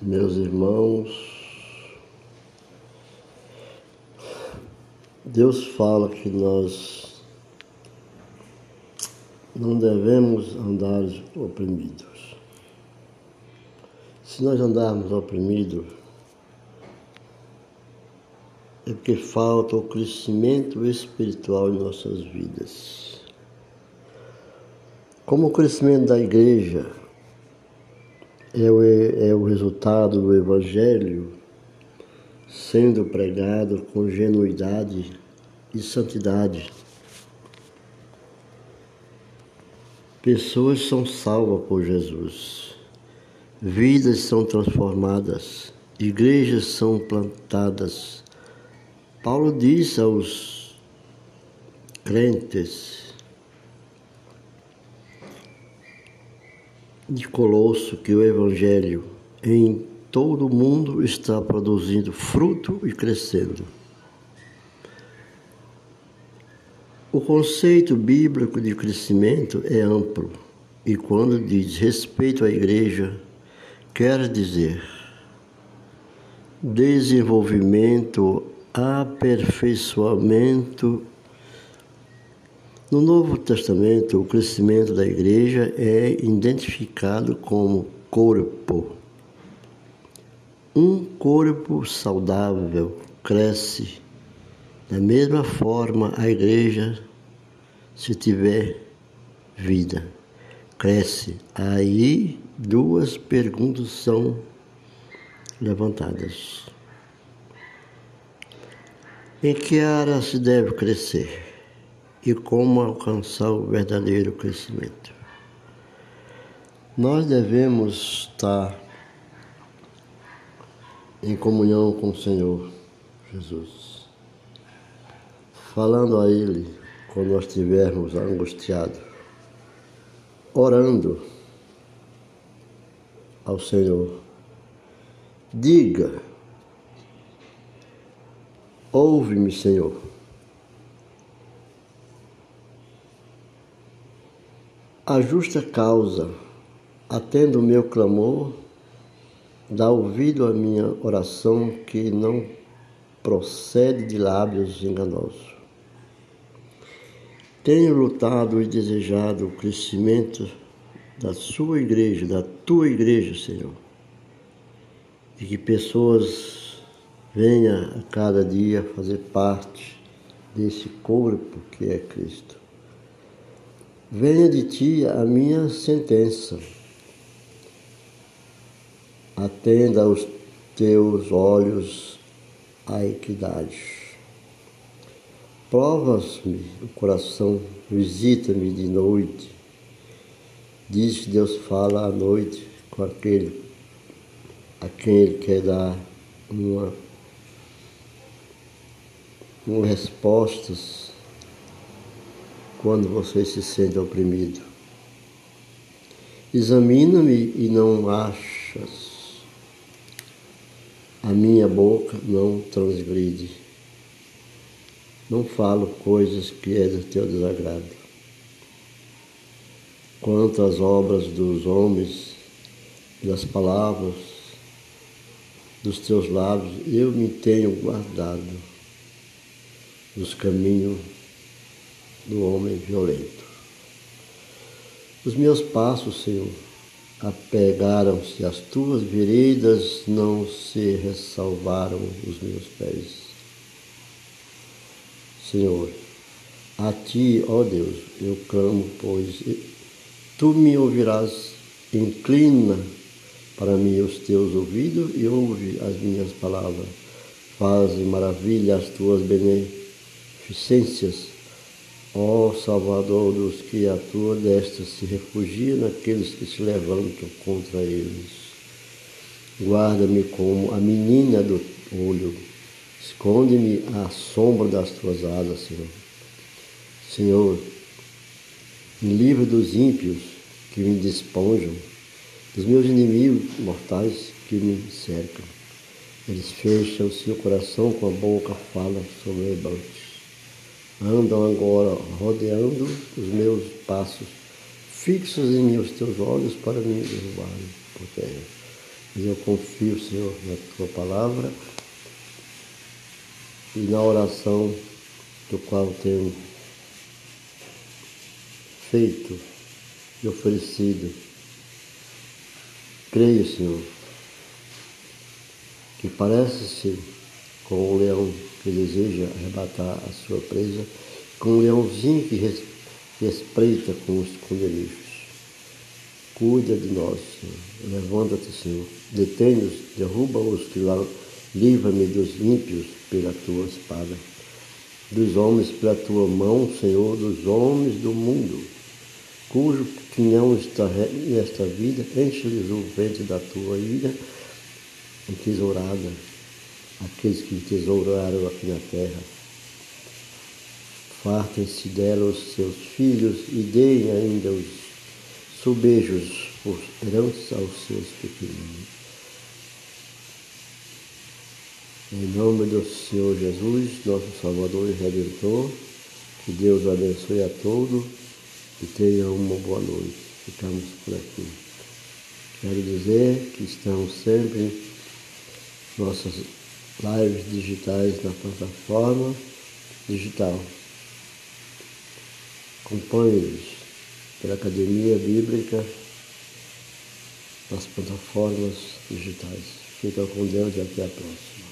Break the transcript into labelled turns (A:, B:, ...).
A: meus irmãos, Deus fala que nós não devemos andar oprimidos. Se nós andarmos oprimidos, é porque falta o crescimento espiritual em nossas vidas. Como o crescimento da igreja é o, é o resultado do Evangelho sendo pregado com genuidade e santidade. Pessoas são salvas por Jesus, vidas são transformadas, igrejas são plantadas. Paulo diz aos crentes de Colosso que o Evangelho em todo o mundo está produzindo fruto e crescendo. O conceito bíblico de crescimento é amplo e, quando diz respeito à igreja, quer dizer desenvolvimento, aperfeiçoamento no Novo Testamento, o crescimento da igreja é identificado como corpo. Um corpo saudável cresce. Da mesma forma, a igreja, se tiver vida, cresce. Aí, duas perguntas são levantadas. Em que área se deve crescer? E como alcançar o verdadeiro crescimento. Nós devemos estar em comunhão com o Senhor Jesus, falando a Ele quando nós estivermos angustiados, orando ao Senhor. Diga, ouve-me, Senhor A justa causa, atenda o meu clamor, dá ouvido à minha oração que não procede de lábios enganosos. Tenho lutado e desejado o crescimento da sua igreja, da tua igreja, Senhor. E que pessoas venham a cada dia fazer parte desse corpo que é Cristo. Venha de ti a minha sentença. Atenda aos teus olhos a equidade. Provas-me o coração, visita-me de noite. Diz que Deus fala à noite com aquele a quem Ele quer dar uma, uma respostas quando você se sente oprimido. Examina-me e não achas. A minha boca não transgride. Não falo coisas que é do teu desagrado. Quanto às obras dos homens, das palavras dos teus lábios, eu me tenho guardado dos caminhos do homem violento. Os meus passos, Senhor, apegaram-se às tuas veredas, não se ressalvaram os meus pés. Senhor, a ti, ó Deus, eu clamo, pois tu me ouvirás, inclina para mim os teus ouvidos e ouve as minhas palavras. Faze maravilha as tuas beneficências Ó Salvador dos que a tua destra se refugiam naqueles que se levantam contra eles. Guarda-me como a menina do olho. Esconde-me à sombra das tuas asas, Senhor. Senhor, me livre dos ímpios que me desponjam, dos meus inimigos mortais que me cercam. Eles fecham o seu coração com a boca, falam sobre levantes andam agora rodeando os meus passos, fixos em mim os teus olhos para me derrubarem por terra. Eu confio, Senhor, na tua palavra e na oração do qual tenho feito e oferecido. Creio, Senhor, que parece-se com o leão que deseja arrebatar a sua presa, com o leãozinho que espreita com os esconderijos. Cuida de nós, Senhor. Levanta-te, Senhor. Detém-nos, derruba-os, que lá livra-me dos ímpios pela tua espada, dos homens pela tua mão, Senhor, dos homens do mundo, cujo quinhão está nesta vida, enche-lhes o ventre da tua ira, entesourada, aqueles que tesouraram aqui na terra. Fartem-se dela os seus filhos e deem ainda os subejos por herança aos seus pequeninos. Em nome do Senhor Jesus, nosso Salvador e Redentor, que Deus abençoe a todos e tenha uma boa noite. Ficamos por aqui. Quero dizer que estamos sempre nossas lives digitais na plataforma digital. Acompanhe-nos pela Academia Bíblica nas plataformas digitais. Fica com Deus e até a próxima.